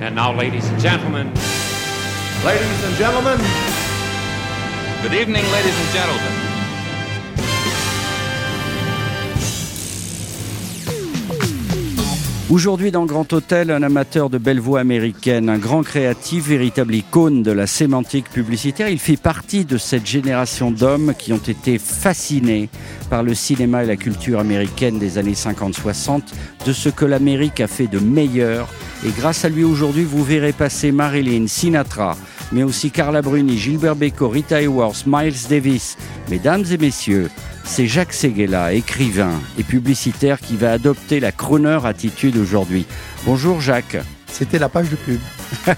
And now, ladies and gentlemen. Ladies and gentlemen. Good evening, ladies and gentlemen. Aujourd'hui dans Grand Hôtel, un amateur de belle voix américaine, un grand créatif, véritable icône de la sémantique publicitaire. Il fait partie de cette génération d'hommes qui ont été fascinés par le cinéma et la culture américaine des années 50-60, de ce que l'Amérique a fait de meilleur. Et grâce à lui aujourd'hui, vous verrez passer Marilyn, Sinatra, mais aussi Carla Bruni, Gilbert Bécaud, Rita Hayworth, Miles Davis. Mesdames et messieurs, c'est Jacques Seguela, écrivain et publicitaire, qui va adopter la crooner attitude aujourd'hui. Bonjour Jacques. C'était la page de pub.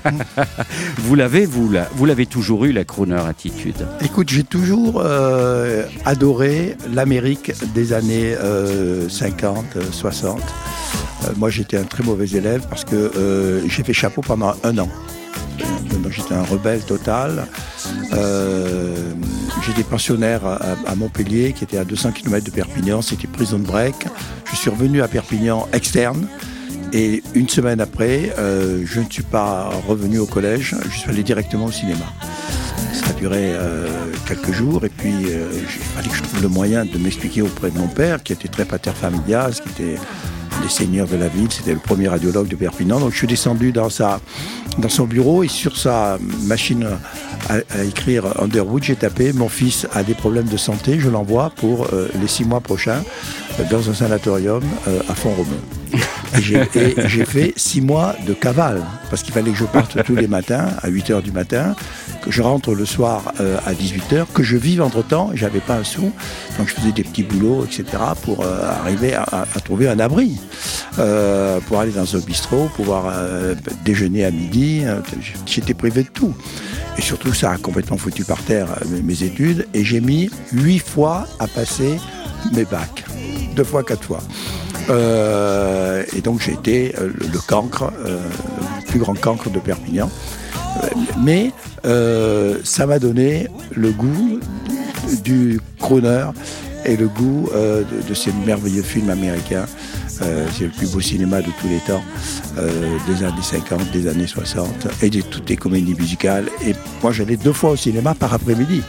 vous l'avez, vous, vous l'avez toujours eu la crooner attitude? Écoute, j'ai toujours euh, adoré l'Amérique des années 50, euh, 60. Euh, moi, j'étais un très mauvais élève parce que j'ai fait chapeau pendant un an. J'étais un rebelle total. Euh, j'étais pensionnaire à, Montpellier, qui était à 200 km de Perpignan. C'était prison break. Je suis revenu à Perpignan externe. Et une semaine après, euh, je ne suis pas revenu au collège. Je suis allé directement au cinéma. Ça a duré euh, quelques jours et puis il fallait que je trouve le moyen de m'expliquer auprès de mon père, qui était très pater qui était des seigneurs de la ville. C'était le premier radiologue de Perpignan. Donc je suis descendu dans, sa, dans son bureau et sur sa machine à, écrire Underwood, j'ai tapé Mon fils a des problèmes de santé, je l'envoie pour euh, les six mois prochains euh, dans un sanatorium euh, à Font-Romeu. Et j'ai fait six mois de cavale, parce qu'il fallait que je parte tous les matins à 8 h du matin, je rentre le soir euh, à 18 h, que je vive entre-temps, j'avais pas un sou, donc je faisais des petits boulots, etc., pour euh, arriver à, trouver un abri, euh, pour aller dans un bistrot, pouvoir déjeuner à midi, j'étais privé de tout. Et surtout, ça a complètement foutu par terre mes études, et j'ai mis huit fois à passer mes bacs, deux fois, quatre fois. Et donc j'ai été euh, le cancre, le plus grand cancre de Perpignan. Mais ça m'a donné le goût du crooner et le goût de, ces merveilleux films américains. c'est le plus beau cinéma de tous les temps, des années 50, des années 60, et de toutes les comédies musicales. Et moi, j'allais deux fois au cinéma par après-midi.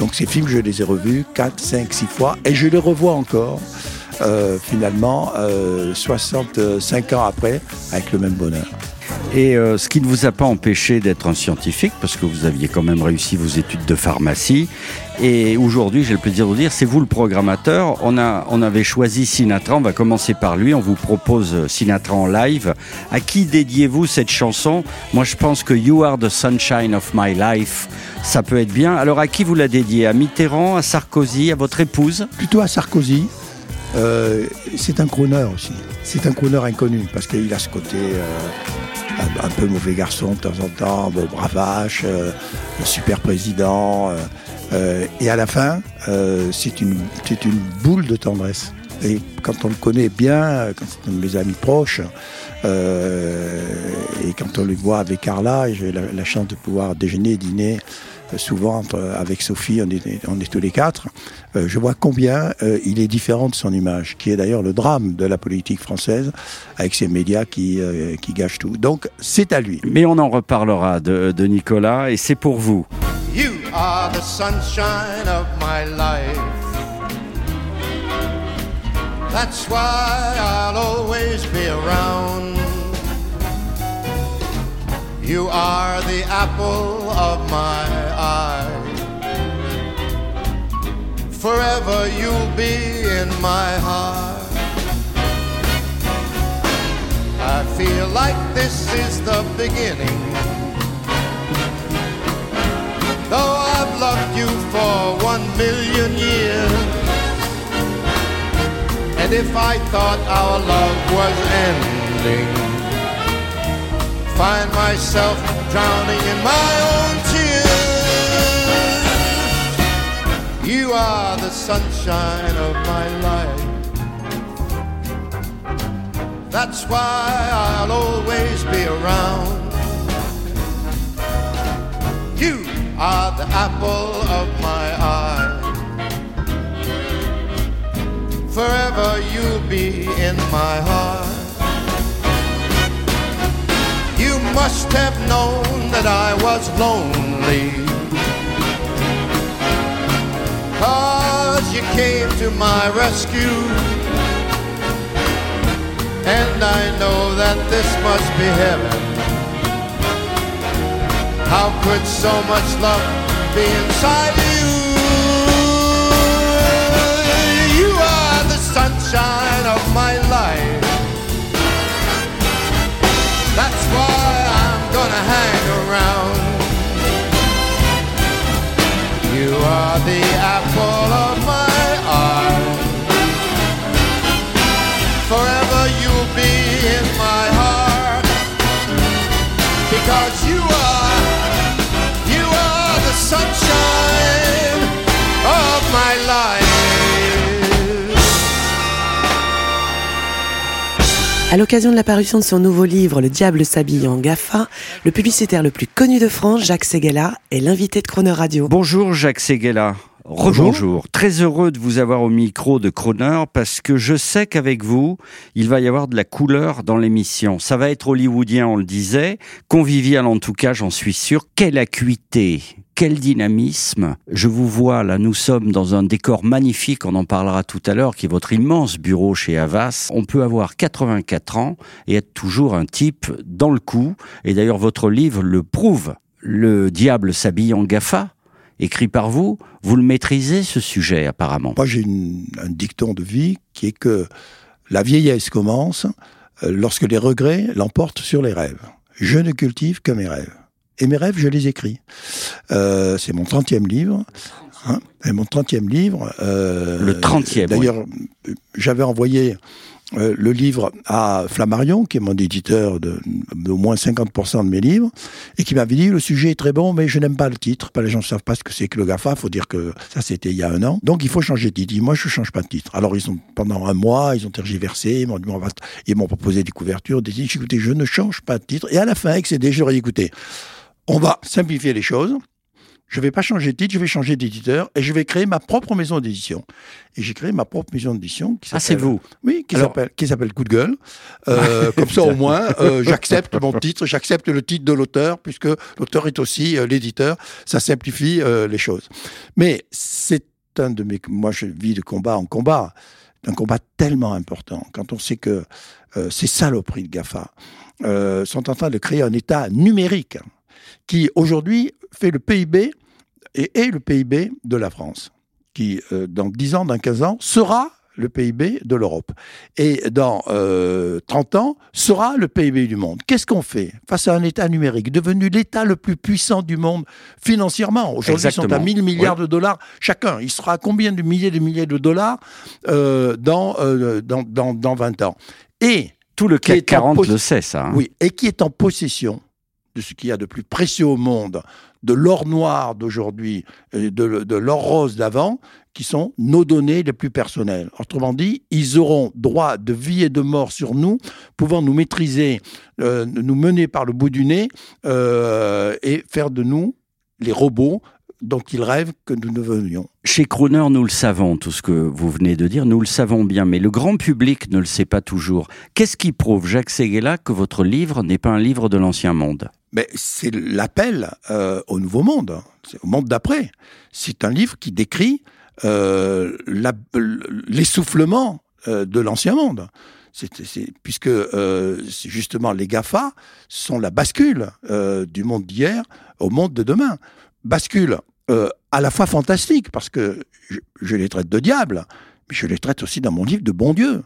Donc ces films, je les ai revus 4, 5, 6 fois, et je les revois encore. Euh, finalement, 65 euh, ans après, avec le même bonheur. Et euh, ce qui ne vous a pas empêché d'être un scientifique, parce que vous aviez quand même réussi vos études de pharmacie. Et aujourd'hui, j'ai le plaisir de vous dire, c'est vous le programmateur. On, a, on avait choisi Sinatra, on va commencer par lui. On vous propose Sinatra en live. À qui dédiez-vous cette chanson? Moi, je pense que You Are the Sunshine of My Life, ça peut être bien. Alors, à qui vous la dédiez? À Mitterrand, à Sarkozy, à votre épouse? Plutôt à Sarkozy. Euh, c'est un crooner aussi. C'est un crooner inconnu parce qu'il a ce côté euh, un, peu mauvais garçon de temps en temps, bravache, euh, super président. et à la fin, c'est une, une boule de tendresse. Et quand on le connaît bien, quand c'est un de mes amis proches, et quand on le voit avec Carla, j'ai la, chance de pouvoir déjeuner, dîner souvent avec Sophie, on est, on est tous les quatre, euh, je vois combien euh, il est différent de son image, qui est d'ailleurs le drame de la politique française, avec ces médias qui, euh, qui gâchent tout. Donc c'est à lui. Mais on en reparlera de, de Nicolas, et c'est pour vous. You are the sunshine of my life. That's why I'll always be around. You are the apple of my eye. Forever you'll be in my heart. I feel like this is the beginning. Though I've loved you for one million years. And if I thought our love was ending find myself drowning in my own tears. You are the sunshine of my life. That's why I'll always be around. You are the apple of my eye. Forever you'll be in my heart. Must have known that I was lonely. Cause you came to my rescue. And I know that this must be heaven. How could so much love be inside you? You are the sunshine hang around. You are the apple of my eye. Forever you'll be in my heart. Because you are, you are the sunshine of my life. À l'occasion de la parution de son nouveau livre Le diable s'habille en GAFA, le publicitaire le plus connu de France, Jacques Seguela, est l'invité de Croner Radio. Bonjour Jacques Seguela. Rebonjour. Très heureux de vous avoir au micro de Croner parce que je sais qu'avec vous, il va y avoir de la couleur dans l'émission. Ça va être hollywoodien, on le disait, convivial en tout cas, j'en suis sûr. Quelle acuité, quel dynamisme. Je vous vois là, nous sommes dans un décor magnifique, on en parlera tout à l'heure, qui est votre immense bureau chez Havas. On peut avoir 84 ans et être toujours un type dans le coup. Et d'ailleurs, votre livre le prouve. Le diable s'habille en GAFA écrit par vous. Vous le maîtrisez, ce sujet, apparemment. Moi, j'ai un dicton de vie qui est que la vieillesse commence euh, lorsque les regrets l'emportent sur les rêves. Je ne cultive que mes rêves. Et mes rêves, je les écris. Euh, c'est mon 30e livre. Hein, et mon 30e livre. euh, Le 30e, D'ailleurs, j'avais envoyé euh, le livre à Flammarion, qui est mon éditeur de, d'au moins 50% de mes livres, et qui m'avait dit le sujet est très bon, mais je n'aime pas le titre. Pas les gens ne savent pas ce que c'est que le GAFA. faut dire que ça, c'était il y a un an. Donc, il faut changer de titre. Il dit, Moi, je change pas de titre. Alors, ils ont, pendant un mois, ils ont tergiversé, ils m'ont, dit, on va- ils m'ont proposé des couvertures, des titres. Écoutez, je ne change pas de titre. Et à la fin, excédé, je leur ai dit, écoutez, on va simplifier les choses. Je vais pas changer de titre, je vais changer d'éditeur et je vais créer ma propre maison d'édition. Et j'ai créé ma propre maison d'édition qui Ah, c'est s'appelle- vous oui, qui Alors- s'appelle qui s'appelle Coup de gueule. Euh, comme ça au moins, euh, j'accepte mon titre, j'accepte le titre de l'auteur puisque l'auteur est aussi euh, l'éditeur. Ça simplifie euh, les choses. Mais c'est un de mes, moi je vis de combat en combat, un combat tellement important quand on sait que ces saloperies de Gafa sont en train de créer un État numérique qui aujourd'hui fait le PIB et est le PIB de la France, qui euh, dans 10 ans, dans 15 ans, sera le PIB de l'Europe. Et dans euh, 30 ans, sera le PIB du monde. Qu'est-ce qu'on fait face à un État numérique devenu l'État le plus puissant du monde financièrement? Aujourd'hui, ils sont à Exactement. 1000 milliards de dollars chacun. Il sera à combien de milliers de milliers de dollars euh, dans, euh, dans, dans, dans 20 ans? Et Tout le CAC en 40 pos- le sait, ça. hein. oui, et qui est en possession de ce qu'il y a de plus précieux au monde, de l'or noir d'aujourd'hui, de l'or rose d'avant, qui sont nos données les plus personnelles. Autrement dit, ils auront droit de vie et de mort sur nous, pouvant nous maîtriser, euh, nous mener par le bout du nez euh, et faire de nous les robots dont ils rêvent que nous devenions. Chez Croner, nous le savons, tout ce que vous venez de dire, nous le savons bien, mais le grand public ne le sait pas toujours. Qu'est-ce qui prouve, Jacques Seguela, que votre livre n'est pas un livre de l'ancien monde? Mais c'est l'appel euh, au nouveau monde, au monde d'après. C'est un livre qui décrit euh, l'essoufflement euh, de l'ancien monde. Puisque justement les GAFA sont la bascule du monde d'hier au monde de demain. Bascule euh, à la fois fantastique, parce que je, les traite de diables, mais je les traite aussi dans mon livre de bon Dieu.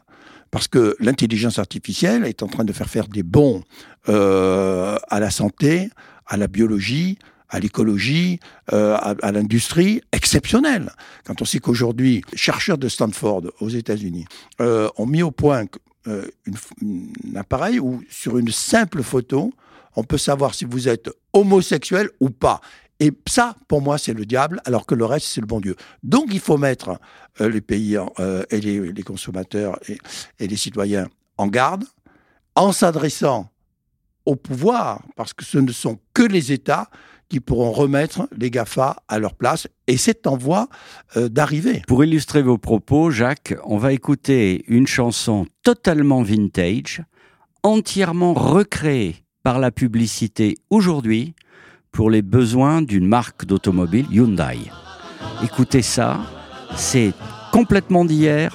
Parce que l'intelligence artificielle est en train de faire faire des bons euh, à la santé, à la biologie, à l'écologie, euh, à, l'industrie, exceptionnels. Quand on sait qu'aujourd'hui, chercheurs de Stanford aux États-Unis ont mis au point un appareil où, sur une simple photo, on peut savoir si vous êtes homosexuel ou pas. Et ça, pour moi, c'est le diable, alors que le reste, c'est le bon Dieu. Donc, il faut mettre euh, les pays euh, et les, consommateurs et, et les citoyens en garde, en s'adressant au pouvoir, parce que ce ne sont que les États qui pourront remettre les GAFA à leur place, et c'est en voie euh, d'arriver. Pour illustrer vos propos, Jacques, on va écouter une chanson totalement vintage, entièrement recréée par la publicité aujourd'hui pour les besoins d'une marque d'automobile Hyundai. Écoutez ça, c'est complètement d'hier,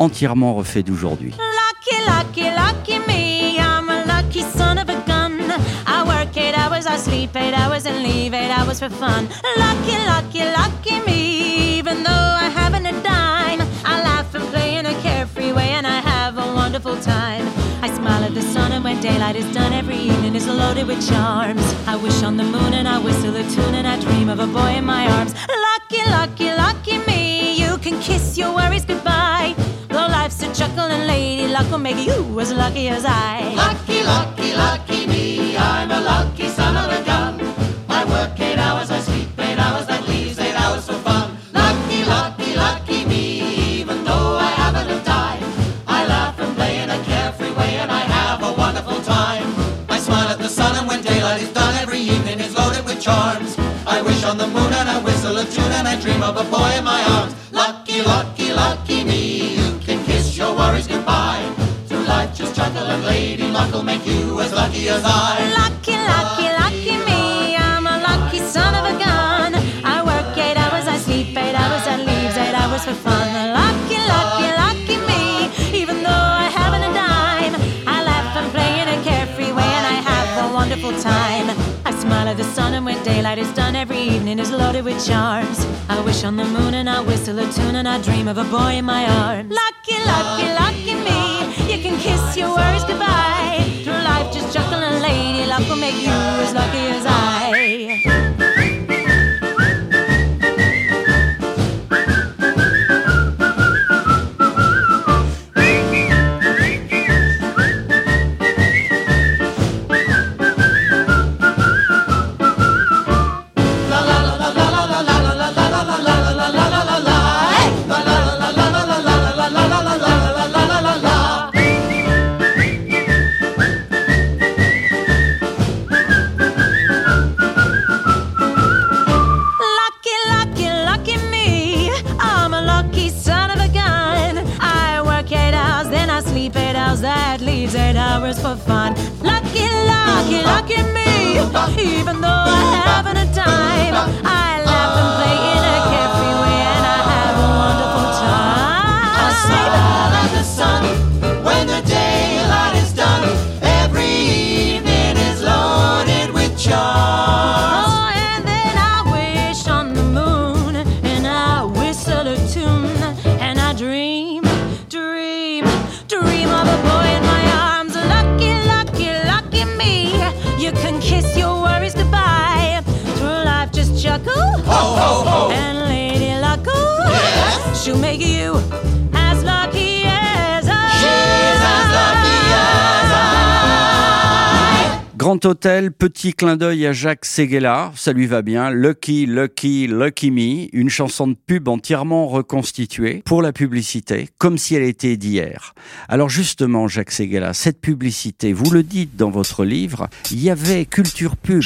entièrement refait d'aujourd'hui. Lucky, lucky, lucky me. I'm a lucky son of a gun. I work eight hours, I sleep eight hours, and leave eight hours for fun. Lucky, lucky, lucky me. Even though I haven't a dime, I laugh and play in a carefree way, and I have a wonderful time. I smile at the sun, and when daylight is done, every evening is loaded with charms. I wish on the moon, and I whistle a tune, and I dream of a boy in my arms. Lucky, lucky, lucky me. You can kiss your worries goodbye. Though life's a chuckle and lady luck will make you as lucky as I. Lucky, lucky, lucky me. I'm a lucky son of a gun. Charms. I wish on the moon, and I whistle a tune, and I dream of a boy in my arms. Lucky, lucky, lucky me. You can kiss your worries goodbye. Through life, just chuckle, and lady luck will make you as lucky as I. Lucky, daylight is done, every evening is loaded with charms. I wish on the moon, and I whistle a tune, and I dream of a boy in my arms. Lucky, lucky, lucky me. You can kiss your worries goodbye. Through life, just chuckle and lady luck will make you as lucky as I. she'll make you as lucky as I. She's as lucky as I. Grand Hôtel, petit clin d'œil à Jacques Seguela, ça lui va bien. Lucky, Lucky, Lucky Me, une chanson de pub entièrement reconstituée pour la publicité, comme si elle était d'hier. Alors justement, Jacques Seguela, cette publicité, vous le dites dans votre livre, il y avait culture pub.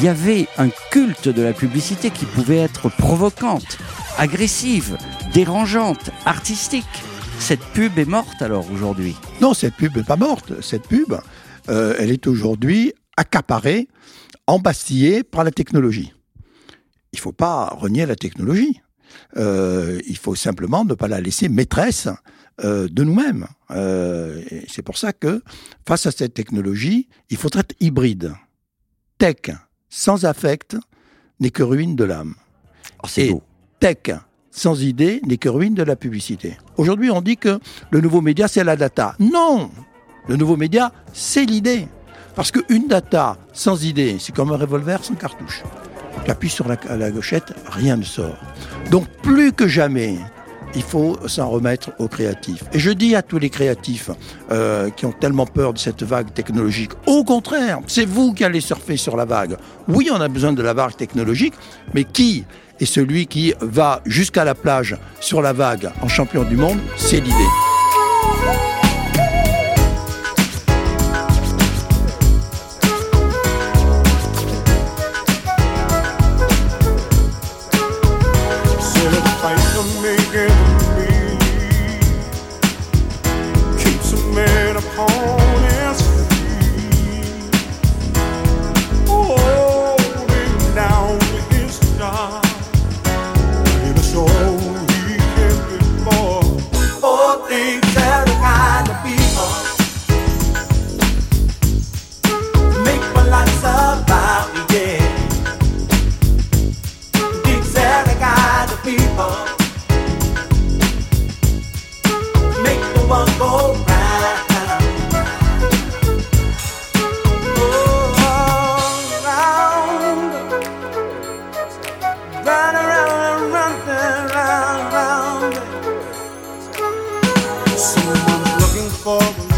Il y avait un culte de la publicité qui pouvait être provocante, agressive, dérangeante, artistique. Cette pub est morte alors aujourd'hui. Non, cette pub n'est pas morte. Cette pub, euh, elle est aujourd'hui accaparée, embastillée par la technologie. Il ne faut pas renier la technologie. Euh, il faut simplement ne pas la laisser maîtresse euh, de nous-mêmes. C'est pour ça que, face à cette technologie, il faut être hybride. Tech sans affect n'est que ruine de l'âme. Oh, c'est Et beau. tech sans idée n'est que ruine de la publicité. Aujourd'hui, on dit que le nouveau média, c'est la data. Non Le nouveau média, c'est l'idée. Parce qu'une data sans idée, c'est comme un revolver sans cartouche. Tu appuies sur la, la gauchette, rien ne sort. Donc, plus que jamais, il faut s'en remettre aux créatifs. Et je dis à tous les créatifs euh, qui ont tellement peur de cette vague technologique, au contraire, c'est vous qui allez surfer sur la vague. Oui, on a besoin de la vague technologique, mais qui est celui qui va jusqu'à la plage sur la vague en champion du monde C'est l'idée. for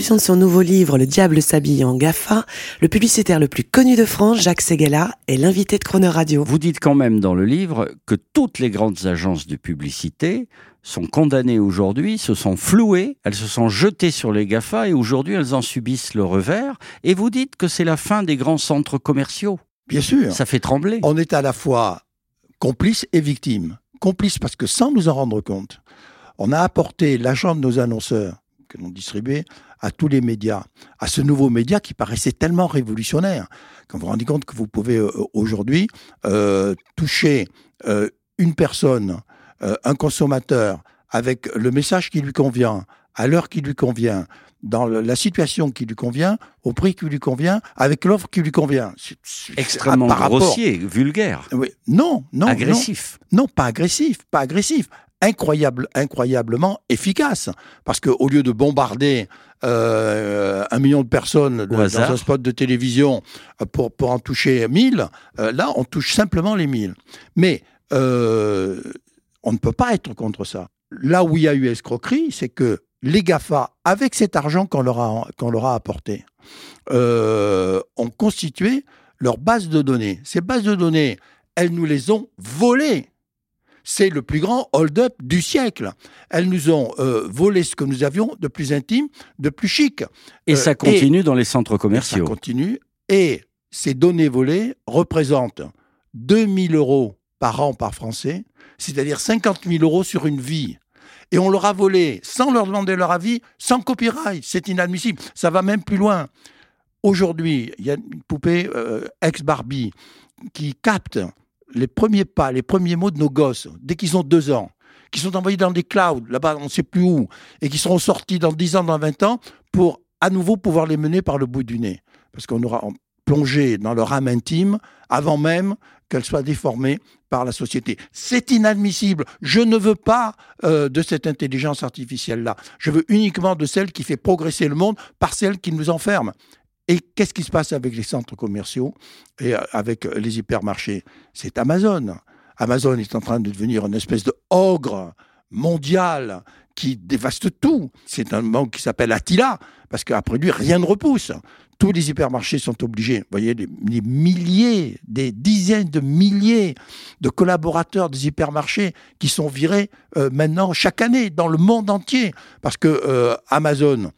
parution de son nouveau livre Le diable s'habille en GAFA, le publicitaire le plus connu de France, Jacques Seguela, est l'invité de Chrono Radio. Vous dites quand même dans le livre que toutes les grandes agences de publicité sont condamnées aujourd'hui, se sont flouées, elles se sont jetées sur les GAFA et aujourd'hui elles en subissent le revers. Et vous dites que c'est la fin des grands centres commerciaux. Bien sûr. Ça fait trembler. On est à la fois complice et victime. Complice parce que sans nous en rendre compte, on a apporté l'agent de nos annonceurs que l'on distribuait à tous les médias, à ce nouveau média qui paraissait tellement révolutionnaire. Quand vous vous rendez compte que vous pouvez euh, aujourd'hui euh, toucher euh, une personne, un consommateur, avec le message qui lui convient, à l'heure qui lui convient, dans la situation qui lui convient, au prix qui lui convient, avec l'offre qui lui convient. Extrêmement rapport- grossier, vulgaire, oui. Non, non. agressif. Non, non, pas agressif, pas agressif. Incroyable, incroyablement efficace. Parce qu'au lieu de bombarder euh, un million de personnes de- dans un spot de télévision euh, pour, pour en toucher 1000, euh, là, on touche simplement les 1000. Mais euh, on ne peut pas être contre ça. Là où il y a eu escroquerie, c'est que les GAFA, avec cet argent qu'on leur a, qu'on leur a apporté, euh, ont constitué leur base de données. Ces bases de données, elles nous les ont volées. C'est le plus grand hold-up du siècle. Elles nous ont euh, volé ce que nous avions de plus intime, de plus chic. Et Euh, ça continue dans les centres Ça commerciaux. continue. Et ces données volées représentent 2000 euros par an par Français, c'est-à-dire 50 000 euros sur une vie. Et on leur a volé sans leur demander leur avis, sans copyright. C'est inadmissible. Ça va même plus loin. Aujourd'hui, il y a une poupée euh, ex-Barbie qui capte les premiers pas, les premiers mots de nos gosses dès qu'ils ont deux ans, qui sont envoyés dans des clouds, là-bas, on ne sait plus où, et qui seront sortis dans 10 ans, dans 20 ans, pour à nouveau pouvoir les mener par le bout du nez. Parce qu'on aura plongé dans leur âme intime avant même qu'elle soit déformée par la société. C'est inadmissible. Je ne veux pas euh, de cette intelligence artificielle-là. Je veux uniquement de celle qui fait progresser le monde par celle qui nous enferme. Et qu'est-ce qui se passe avec les centres commerciaux et euh, avec euh, les hypermarchés? C'est Amazon. Amazon est en train de devenir une espèce de ogre mondial qui dévaste tout. C'est un monde qui s'appelle Attila, parce qu'après lui, rien ne repousse. tous les hypermarchés sont obligés, vous voyez, des, milliers, des dizaines de milliers de collaborateurs des hypermarchés qui sont virés euh, maintenant chaque année dans le monde entier. Parce que Amazon,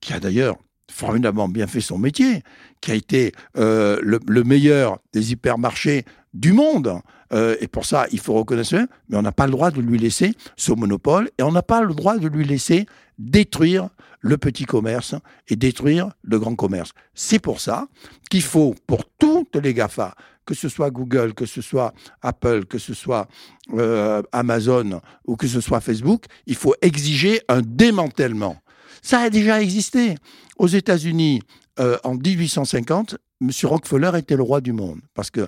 qui a d'ailleurs formidablement bien fait son métier, qui a été euh, le, le meilleur des hypermarchés du monde, euh, et pour ça, il faut reconnaître, mais on n'a pas le droit de lui laisser ce monopole, et on n'a pas le droit de lui laisser détruire le petit commerce et détruire le grand commerce. C'est pour ça qu'il faut, pour toutes les GAFA, que ce soit Google, que ce soit Apple, que ce soit euh, Amazon ou que ce soit Facebook, il faut exiger un démantèlement. Ça a déjà existé. Aux États-Unis, euh, en 1850, M. Rockefeller était le roi du monde. Parce que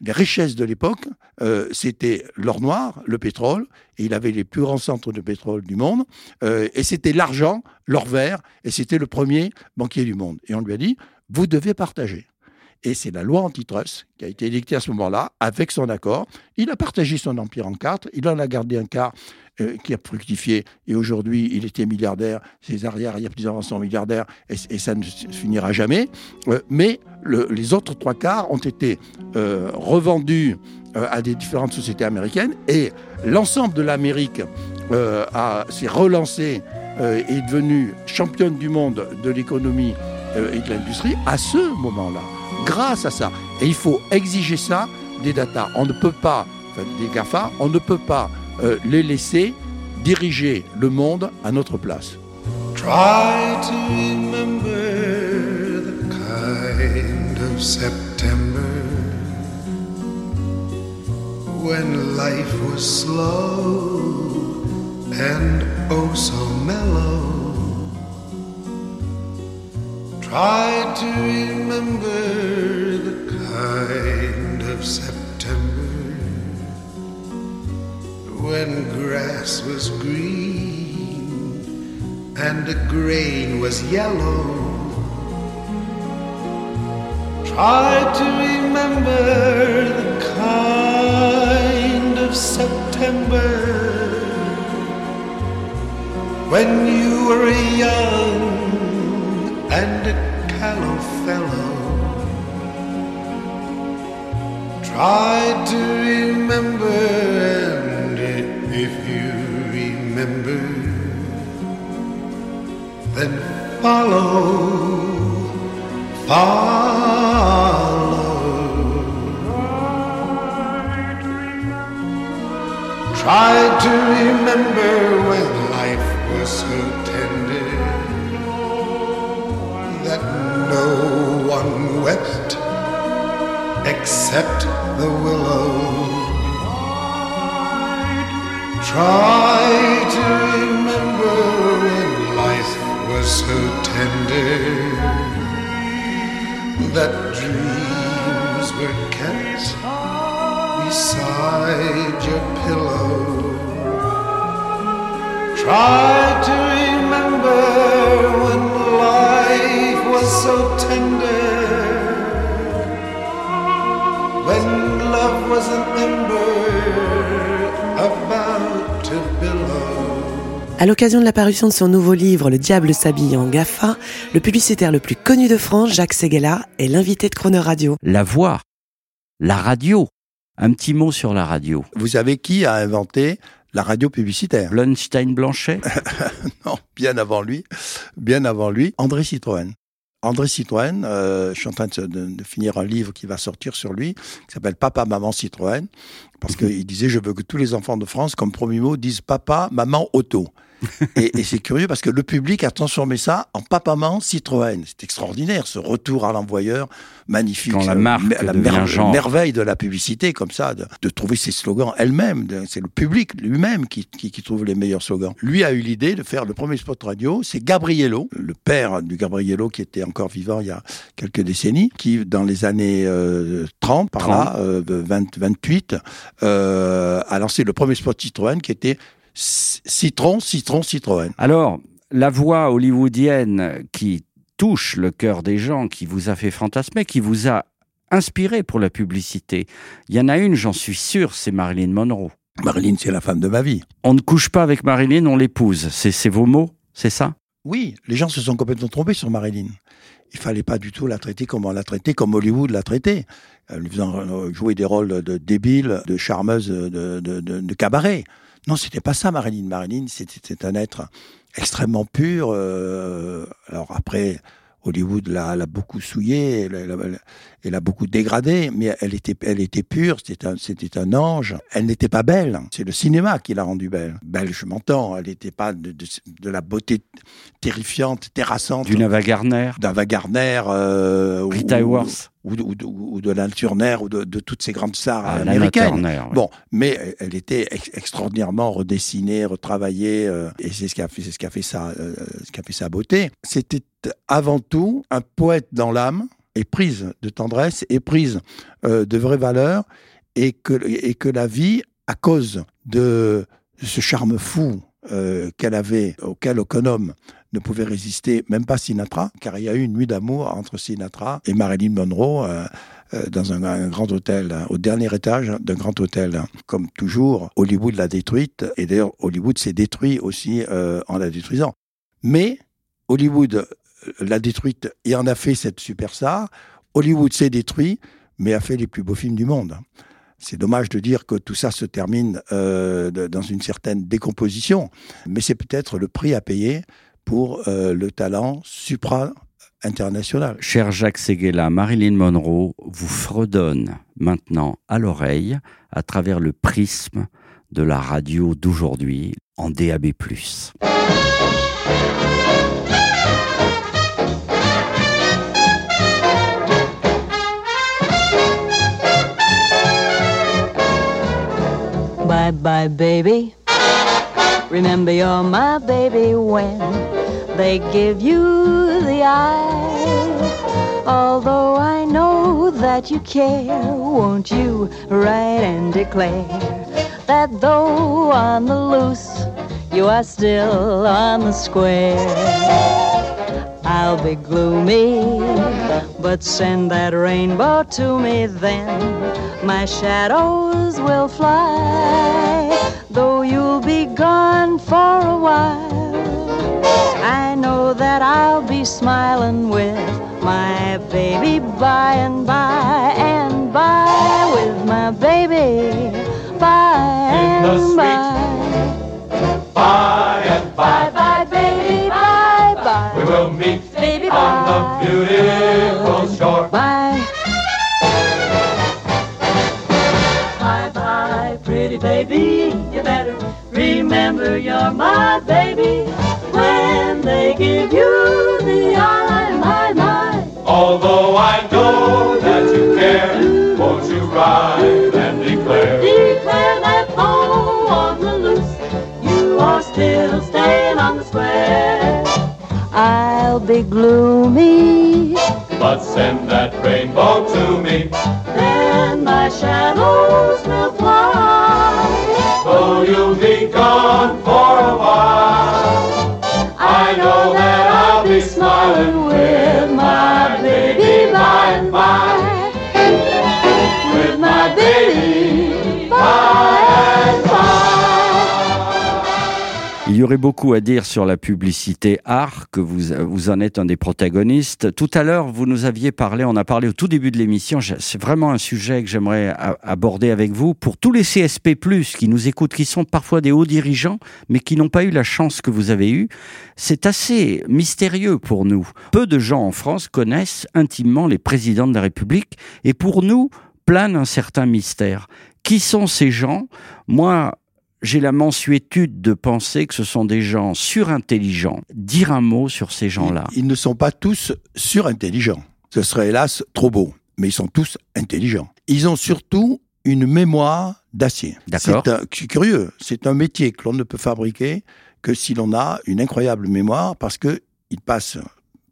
les richesses de l'époque, euh, c'était l'or noir, le pétrole, il avait les plus grands centres de pétrole du monde, euh, et c'était l'argent, l'or vert, et c'était le premier banquier du monde. Et on lui a dit, vous devez partager. Et c'est la loi antitrust qui a été édictée à ce moment-là, avec son accord. Il a partagé son empire en quatre, il en a gardé un quart euh, qui a fructifié, et aujourd'hui il était milliardaire, ses arrières, il y a plusieurs sont milliardaires, et, et ça ne finira jamais. Euh, mais le- les autres trois quarts ont été euh, revendus euh, à des différentes sociétés américaines, et l'ensemble de l'Amérique euh, s'est relancé et est devenue championne du monde de l'économie et de l'industrie à ce moment-là, grâce à ça. Et il faut exiger ça des data. On ne peut pas, enfin, des GAFA, on ne peut pas euh, les laisser diriger le monde à notre place. Try to remember the kind of September when life was slow and oh so mellow. Try to remember the kind of September when grass was green and the grain was yellow. Try to remember the kind of September when you were a young and a callow fellow. Try to remember, then follow, follow. Try to remember when life was so tender that no one wept except the willow. Try to remember was so tender that dreams were kept beside your pillow. Try to remember when life was so tender, when love was an ember about to billow. À l'occasion de la parution de son nouveau livre Le diable s'habille en GAFA, le publicitaire le plus connu de France, Jacques Seguela, est l'invité de Chrono Radio. La voix, la radio. Un petit mot sur la radio. Vous savez qui a inventé la radio publicitaire? Blunstein Blanchet Non, bien avant lui, bien avant lui, André Citroën. André Citroën, euh, je suis en train de, de- de finir un livre qui va sortir sur lui, qui s'appelle Papa, Maman Citroën, parce qu'il disait, je veux que tous les enfants de France, comme premier mot, disent Papa, Maman, Auto. et et c'est curieux parce que le public a transformé ça en Papa, Maman Citroën. C'est extraordinaire, ce retour à l'envoyeur, magnifique. Quand la Ce- marque la devient genre. merveille de la publicité, comme ça, de, de trouver ses slogans elle-même. C'est le public lui-même qui, qui, qui trouve les meilleurs slogans. Lui a eu l'idée de faire le premier spot radio. C'est Gabriello, le père du Gabriello qui était encore vivant il y a quelques décennies, qui, dans les années euh, 30, par 30. là, euh, 20, 28, euh, a lancé le premier spot Citroën qui était Citron, Citron, Citroën. Alors, la voix hollywoodienne qui touche le cœur des gens, qui vous a fait fantasmer, qui vous a inspiré pour la publicité, il y en a une, j'en suis sûr, c'est Marilyn Monroe. Marilyn, c'est la femme de ma vie. On ne couche pas avec Marilyn, on l'épouse. C'est c'est vos mots, c'est ça? Oui, les gens se sont complètement trompés sur Marilyn. il fallait pas du tout la traiter comme on l'a traité, comme Hollywood l'a traité. Elle lui faisant jouer des rôles de débiles, de charmeuses de, de, de, de cabaret. Non, c'était pas ça, Marilyn. Marilyn, c'était un être extrêmement pur. euh, alors après, Hollywood l'a l'a beaucoup souillé, elle, elle- elle- elle a beaucoup dégradé, mais elle était, elle était pure, c'était un, un ange. Elle n'était pas belle. C'est le cinéma qui l'a rendue belle. Belle, je m'entends. Elle n'était pas de, de, de la beauté terrifiante, terrassante Du Nava Garner, d'Ava Gardner, euh, ou- Rita Hayworth, ou, ou, ou, ou de Lana Turner, ou de, de toutes ces grandes stars ah, américaines. Turner, ouais. Bon, mais elle était ex- extraordinairement redessinée, retravaillée, euh, et c'est ce qui a fait, c'est ce qui a fait sa, euh, ce qui a fait sa beauté. C'était avant tout un poète dans l'âme, éprise de tendresse, éprise euh, de vraies valeurs, et que, et que la vie, à cause de ce charme fou euh, qu'elle avait, auquel aucun homme ne pouvait résister, même pas Sinatra, car il y a eu une nuit d'amour entre Sinatra et Marilyn Monroe. euh, euh, dans un, grand hôtel, hein, au dernier étage d'un grand hôtel. Comme toujours, Hollywood l'a détruite, et d'ailleurs Hollywood s'est détruit aussi euh, en la détruisant. Mais Hollywood l'a détruite et en a fait cette superstar. Hollywood s'est détruit, mais a fait les plus beaux films du monde. C'est dommage de dire que tout ça se termine dans une certaine décomposition, mais c'est peut-être le prix à payer pour euh, le talent supra-international. Cher Jacques Seguela, Marilyn Monroe vous fredonne maintenant à l'oreille à travers le prisme de la radio d'aujourd'hui en DAB+. Bye bye, baby. Remember, you're my baby when they give you the eye. Although I know that you care, won't you write and declare that though on the loose, you are still on the square? I'll be gloomy, but send that rainbow to me then. My shadows will fly, though you'll be gone for a while. I know that I'll be smiling with my baby by and by and by with my baby by In the and street. by. By and Bye by, bye, baby, bye bye. we will meet Baby, on bye. the beautiful shore. Bye. Bye you're my baby. When they give you the eye, my, my. Although I know that you care, won't you ride and declare? Declare that though on the loose, you are still staying on the square. I'll be gloomy, But send that rainbow to me, then my shadows will fly. though you'll with my aurait beaucoup à dire sur la publicité art, que vous, vous en êtes un des protagonistes. Tout à l'heure, vous nous aviez parlé, on a parlé au tout début de l'émission, c'est vraiment un sujet que j'aimerais aborder avec vous. Pour tous les CSP+, qui nous écoutent, qui sont parfois des hauts dirigeants, mais qui n'ont pas eu la chance que vous avez eue, c'est assez mystérieux pour nous. Peu de gens en France connaissent intimement les présidents de la République, et pour nous, plane un certain mystère. Qui sont ces gens? Moi, j'ai la mensuétude de penser que ce sont des gens surintelligents. Dire un mot sur ces gens-là. Ils, ils ne sont pas tous surintelligents. Ce serait hélas trop beau, mais ils sont tous intelligents. Ils ont surtout une mémoire d'acier. D'accord. C'est curieux. C'est un métier que l'on ne peut fabriquer que si l'on a une incroyable mémoire parce que ils passent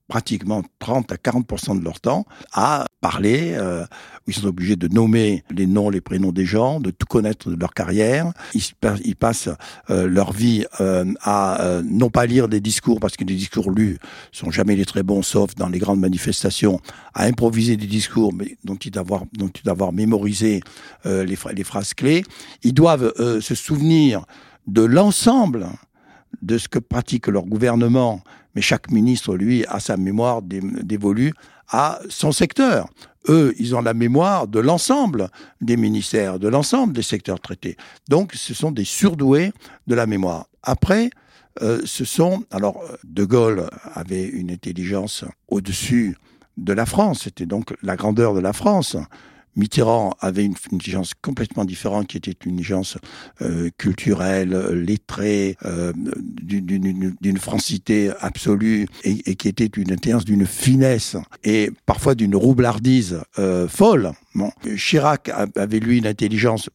pratiquement 30 à 40 de leur temps à parler, euh, ils sont obligés de nommer les noms, les prénoms des gens, de tout connaître de leur carrière. Ils, pa- ils passent euh, leur vie euh, à non pas lire des discours, parce que les discours lus sont jamais les très bons, sauf dans les grandes manifestations, à improviser des discours mais dont ils doivent avoir, dont ils doivent avoir mémorisé les, les phrases clés. Ils doivent se souvenir de l'ensemble de ce que pratique leur gouvernement, mais chaque ministre, lui, a sa mémoire dé- dévolue à son secteur. Eux, ils ont la mémoire de l'ensemble des ministères, de l'ensemble des secteurs traités. Donc, ce sont des surdoués de la mémoire. Après, euh, ce sont... Alors, De Gaulle avait une intelligence au-dessus de la France, c'était donc la grandeur de la France. Mitterrand avait une, intelligence complètement différente, qui était une intelligence euh, culturelle, lettrée, euh, d'une- francité absolue, et, qui était une intelligence d'une finesse et parfois d'une roublardise euh, folle. Chirac avait lui une intelligence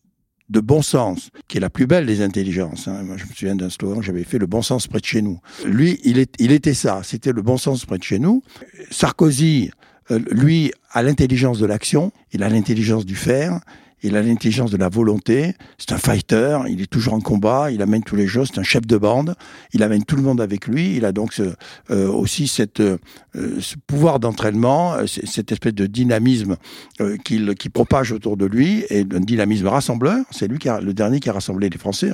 de bon sens, qui est la plus belle des intelligences. hein. Moi, je me souviens d'un slogan j'avais fait, le bon sens près de chez nous. Lui, il, était ça, c'était le bon sens près de chez nous. Sarkozy, lui, a l'intelligence de l'action, il a l'intelligence du faire, il a l'intelligence de la volonté, c'est un fighter, il est toujours en combat, il amène tous les jours, c'est un chef de bande, il amène tout le monde avec lui, il a donc ce- euh, aussi cette, euh, ce pouvoir d'entraînement, euh, cette espèce de dynamisme euh, qu'il qui propage autour de lui, et un dynamisme rassembleur, c'est lui qui a, le dernier qui a rassemblé les Français.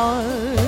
out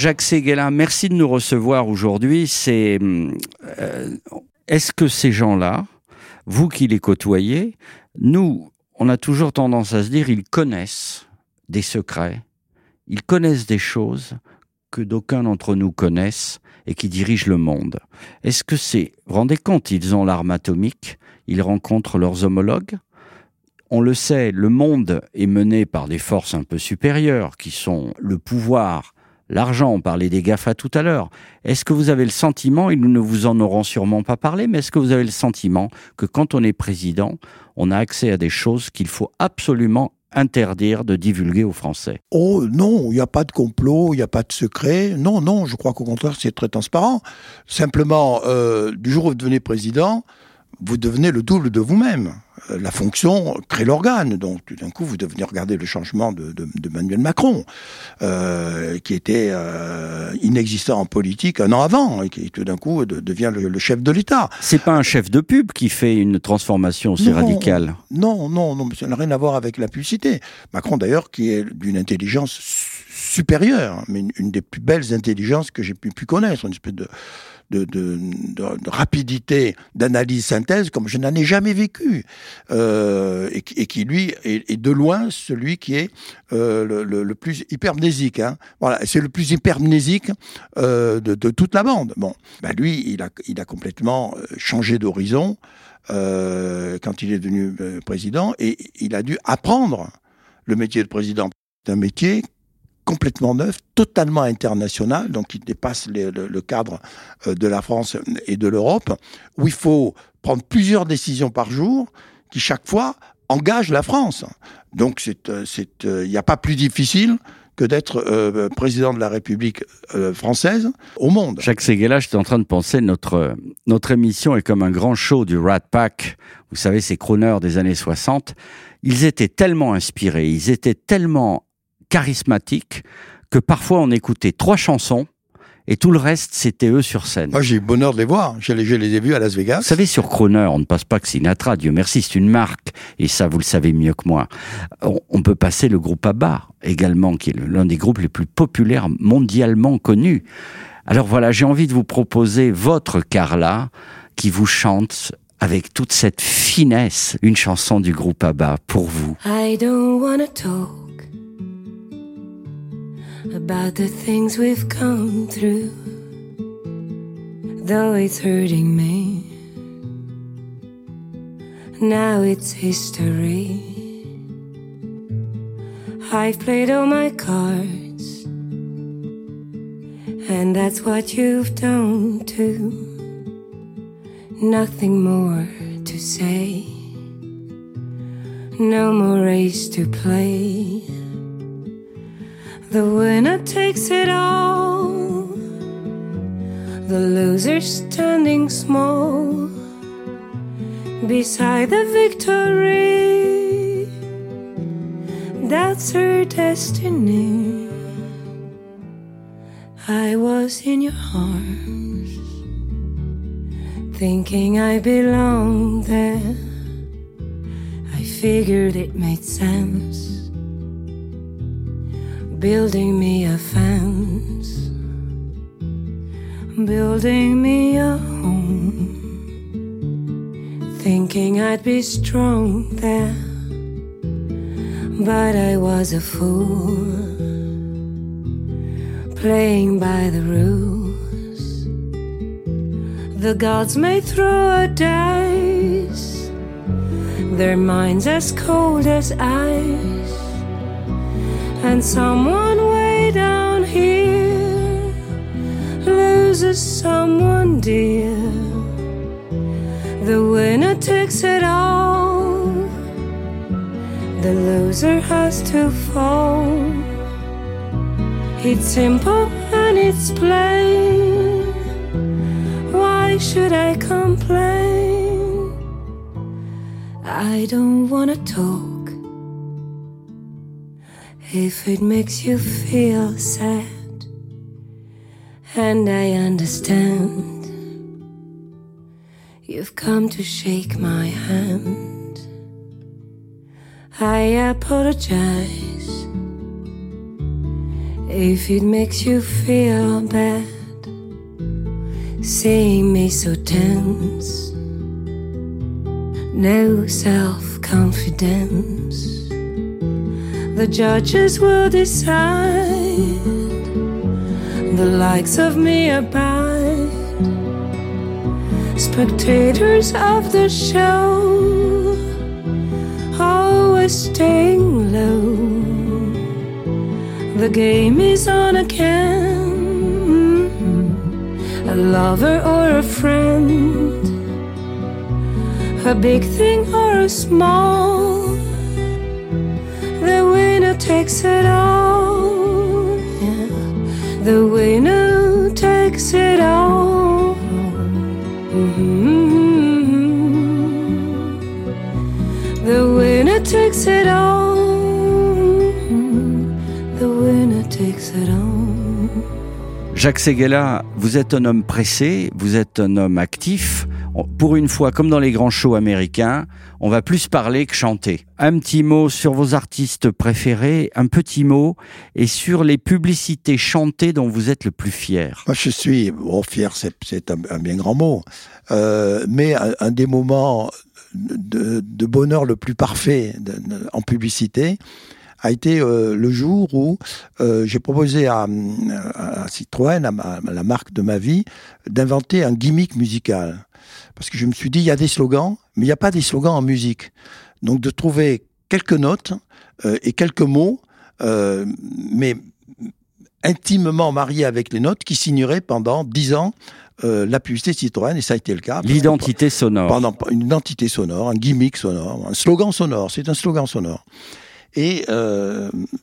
Jacques Séguéla, merci de nous recevoir aujourd'hui. C'est, hum, euh, est-ce que ces gens-là, vous qui les côtoyez, nous, on a toujours tendance à se dire, ils connaissent des secrets, ils connaissent des choses que d'aucuns d'entre nous connaissent et qui dirigent le monde. Est-ce que c'est, rendez compte, ils ont l'arme atomique, ils rencontrent leurs homologues, on le sait, le monde est mené par des forces un peu supérieures qui sont le pouvoir, l'argent. On parlait des GAFA tout à l'heure. Est-ce que vous avez le sentiment, et nous ne vous en aurons sûrement pas parlé, mais est-ce que vous avez le sentiment que quand on est président, on a accès à des choses qu'il faut absolument interdire de divulguer aux Français? Oh non, il n'y a pas de complot, il n'y a pas de secret. Non, non, je crois qu'au contraire, c'est très transparent. Simplement, euh, du jour où vous devenez président, vous devenez le double de vous-même. Euh, La fonction crée l'organe. Donc, tout d'un coup, vous devenez regarder le changement de, de, de Emmanuel Macron, euh, qui était euh, inexistant en politique un an avant, et qui tout d'un coup de- devient le, le chef de l'État. C'est pas un chef de pub qui fait une transformation aussi Non. radicale. Non, non, non, mais ça n'a rien à voir avec la publicité. Macron, d'ailleurs, qui est d'une intelligence su- supérieure, mais une, une des plus belles intelligences que j'ai pu, pu connaître, une espèce de, de, de, de- rapidité d'analyse synthèse comme je n'en ai jamais vécu, euh, et, qui- et qui lui est, est de loin celui qui est euh, le, le- le plus hypermnésique. Hein. Voilà, c'est le plus hypermnésique euh, de, de toute la bande. Bon, bah lui, il a, il a complètement euh, changé d'horizon euh, quand il est devenu euh, président, et il a dû apprendre le métier de président. C'est un métier complètement neuf, totalement international, donc il dépasse le, cadre euh, de la France et de l'Europe, où il faut prendre plusieurs décisions par jour qui chaque fois engagent la France. Donc euh, euh, il n'y a pas plus difficile que d'être président de la République française au monde. Jacques Séguéla, j'étais en train de penser, notre, notre émission est comme un grand show du Rat Pack. Vous savez, ces crooners des années 60. Ils étaient tellement inspirés, ils étaient tellement charismatiques que parfois on écoutait trois chansons et tout le reste, c'était eux sur scène. Moi j'ai eu le bonheur de les voir, je les, je les ai vus à Las Vegas. Vous savez, sur Croner, on ne passe pas que Sinatra, Dieu merci, c'est une marque, et ça, vous le savez mieux que moi. On, on peut passer le groupe ABBA, également, qui est l'un des groupes les plus populaires mondialement connus. Alors voilà, j'ai envie de vous proposer votre Carla, qui vous chante avec toute cette finesse, une chanson du groupe ABBA, pour vous. I don't wanna talk about the things we've come through, though it's hurting me. Now it's history. I've played all my cards, and that's what you've done too. Nothing more to say. No more race to play. The winner takes it all. The loser standing small beside the victory. That's her destiny. I was in your arms, thinking I belonged there. I figured it made sense building me a fence, building me a home, thinking I'd be strong there. But I was a fool, playing by the rules. The gods may throw a dice, their minds as cold as ice and someone way down here loses someone dear. The winner takes it all, the loser has to fall. It's simple and it's plain. Why should I complain? I don't wanna talk if it makes you feel sad, and I understand. You've come to shake my hand. I apologize if it makes you feel bad, seeing me so tense. No self confidence the judges will decide. The likes of me abide. Spectators of the show, always staying low. The game is on again. A lover or a friend, a big thing or a small takes it all. Yeah. The winner takes it all. Mhm. The winner takes it all. The winner takes it all. Jacques Seguela, vous êtes un homme pressé, vous êtes un homme actif. Pour une fois, comme dans les grands shows américains, on va plus parler que chanter. Un petit mot sur vos artistes préférés, un petit mot, et sur les publicités chantées dont vous êtes le plus fier. Moi, je suis, bon, fier, c'est, un, bien grand mot, euh, mais un, des moments de, bonheur le plus parfait en publicité a été euh, le jour où euh, j'ai proposé à, Citroën, à la marque de ma vie, d'inventer un gimmick musical. Parce que je me suis dit, il y a des slogans, mais il n'y a pas des slogans en musique. Donc de trouver quelques notes euh, et quelques mots, euh, mais intimement mariés avec les notes qui signeraient pendant dix ans euh, la publicité Citroën, et ça a été le cas. L'identité sonore. Pendant une identité sonore, un gimmick sonore, un slogan sonore, c'est un slogan sonore. Et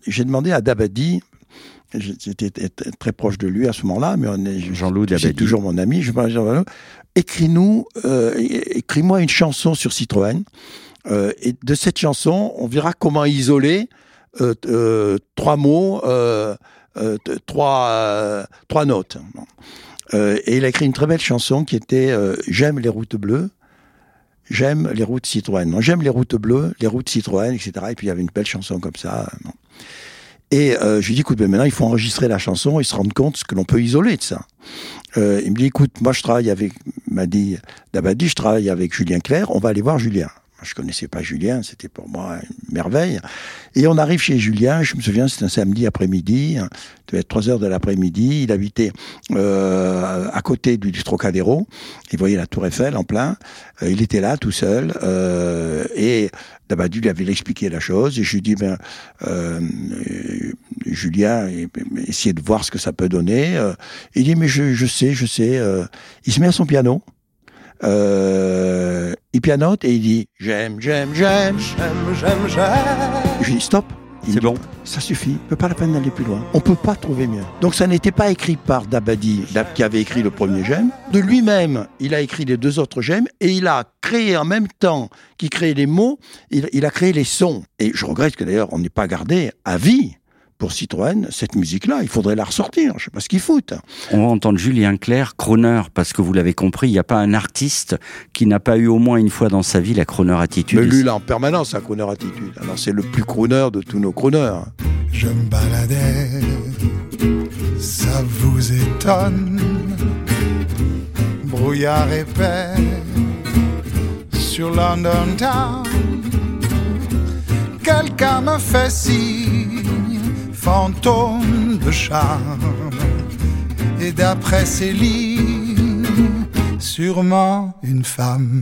j'ai demandé à Dabadi, j'étais très proche de lui à ce moment-là, mais on est, Jean-Loup c'est toujours mon ami, je parle de Jean-Loup. Écris-nous, euh, écris-moi une chanson sur Citroën, euh, et de cette chanson, on verra comment isoler euh, trois mots, trois, trois notes. Et il a écrit une très belle chanson qui était J'aime les routes bleues, j'aime les routes Citroën. J'aime les routes bleues, les routes Citroën, etc. Et puis il y avait une belle chanson comme ça. Et je lui dis, écoute, ben maintenant il faut enregistrer la chanson et se rendre compte ce que l'on peut isoler de ça. Euh, il me dit, écoute, moi je travaille avec, m'a dit, Dabadi, je travaille avec Julien Clerc, on va aller voir Julien. Je connaissais pas Julien, c'était pour moi une merveille. Et on arrive chez Julien, je me souviens, c'était un samedi après-midi, hein, devait être 3 heures de l'après-midi, il habitait euh, à côté du, Trocadéro, il voyait la tour Eiffel en plein, Euh, il était là tout seul, euh, et Dabadi lui avait expliqué la chose, et je lui dis, ben, euh, Julien, essayez de voir ce que ça peut donner. Euh, il dit, mais je, je sais, je sais. il se met à son piano, euh, il pianote, et il dit, j'aime, j'aime, j'aime, J'aime, j'aime, j'aime. je lui dis stop. Il C'est bon. Ça suffit. Peut pas la peine d'aller plus loin. On peut pas trouver mieux. Donc ça n'était pas écrit par Dabadi, Dab- qui avait écrit le premier j'aime. De lui-même, il a écrit les deux autres j'aime et il a créé en même temps qu'il créait les mots, il, il a créé les sons. Et je regrette que d'ailleurs on n'ait pas gardé à vie pour Citroën cette musique-là. Il faudrait la ressortir. Je sais pas ce qu'ils foutent. On va entendre Julien Clerc, crooner, parce que vous l'avez compris, il n'y a pas un artiste qui n'a pas eu au moins une fois dans sa vie la crooner attitude. Mais lui, là, en permanence, un crooner attitude. Alors c'est le plus crooner de tous nos crooners. Je me baladais, ça vous étonne. Brouillard épais sur London Town. Quelqu'un me fait signe, fantôme de charme. Et d'après ces lignes, sûrement une femme.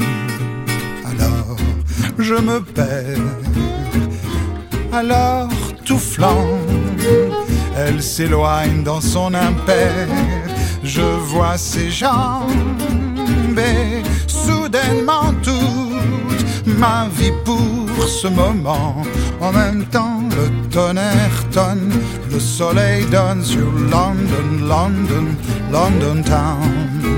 Alors je me perds alors tout flambe. Elle s'éloigne dans son impair. Je vois ses jambes et soudainement toute ma vie pour ce moment. En même temps, le tonnerre tonne, le soleil donne sur London, London, London Town.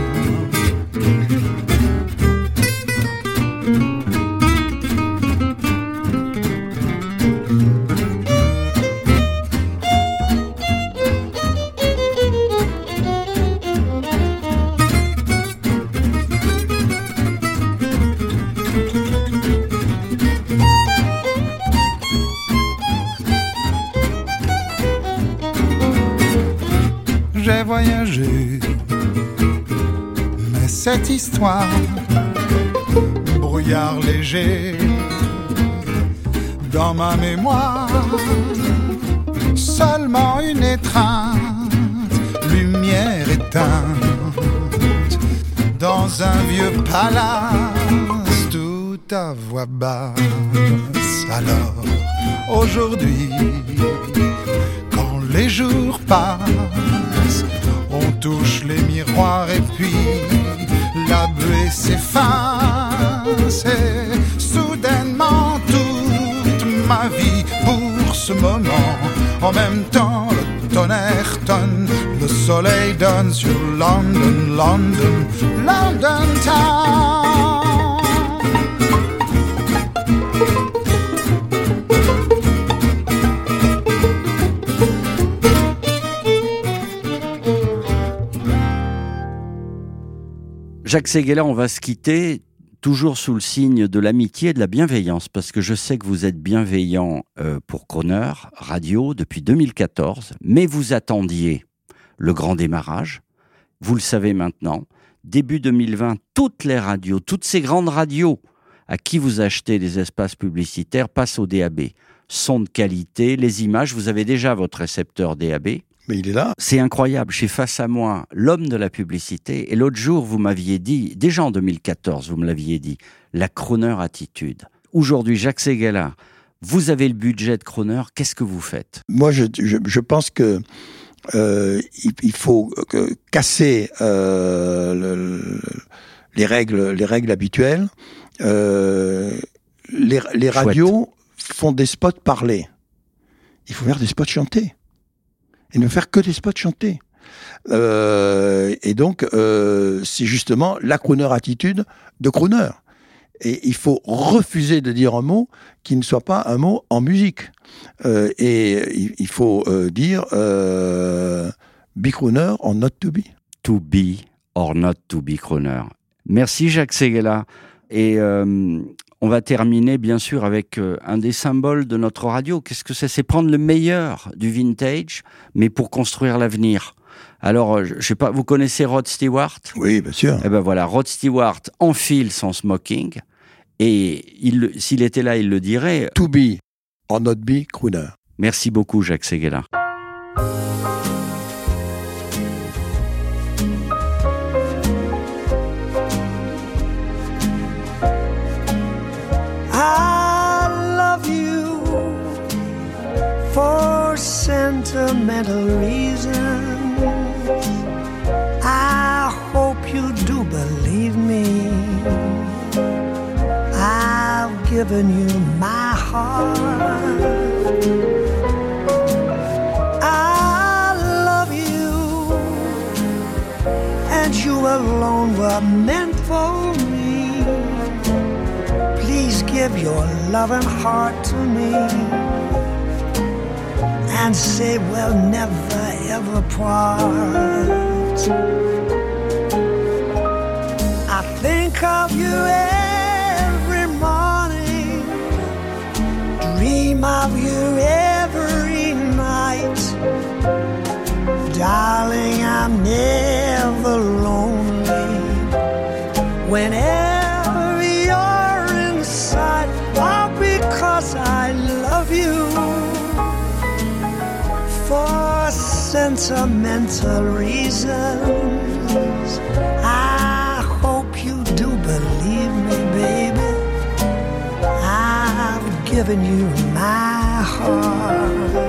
Cette histoire, brouillard léger, dans ma mémoire, seulement une étreinte, lumière éteinte, dans un vieux palace, tout à voix basse. Alors, aujourd'hui, quand les jours passent, on touche les miroirs et puis et soudainement toute ma vie pour ce moment. En même temps, le tonnerre tonne, le soleil donne sur London, London, London Town. Jacques Seguela, on va se quitter toujours sous le signe de l'amitié et de la bienveillance, parce que je sais que vous êtes bienveillant euh, pour Croner Radio depuis 2014, mais vous attendiez le grand démarrage. Vous le savez maintenant. Début 2020, toutes les radios, toutes ces grandes radios à qui vous achetez des espaces publicitaires passent au DAB. Son de qualité, les images, vous avez déjà votre récepteur DAB. Mais il est là. C'est incroyable. J'ai face à moi l'homme de la publicité. Et l'autre jour, vous m'aviez dit, déjà en 2014, vous me l'aviez dit, la Croner attitude. Aujourd'hui, Jacques Seguela, vous avez le budget de Croner. Qu'est-ce que vous faites? Moi, je, je, je pense que euh, il, il faut casser euh, le- le- les règles, les règles habituelles. Euh, les, les radios font des spots parlés. Il faut faire des spots chantés et ne faire que des spots chantés. Euh, et donc, euh, c'est justement la crooner attitude de crooner. Et il faut refuser de dire un mot qui ne soit pas un mot en musique. Euh, et il, faut euh, dire euh, be crooner or not to be. To be or not to be Croner. Merci Jacques Seguela. Et euh, on va terminer bien sûr avec euh, un des symboles de notre radio. Qu'est-ce que c'est? C'est prendre le meilleur du vintage, mais pour construire l'avenir. Alors, euh, je sais pas, vous connaissez Rod Stewart? Oui, bien sûr. Eh ben voilà, Rod Stewart enfile son smoking et s'il était là, il le dirait. To be or not be crooner. Merci beaucoup, Jacques Seguela. Sentimental reasons. I hope you do believe me. I've given you my heart. I love you, and you alone were meant for me. Please give your loving heart to me and say we'll never ever part. I think of you every morning, dream of you every night. Darling, I'm never lonely whenever sentimental reasons. I hope you do believe me, baby. I've given you my heart.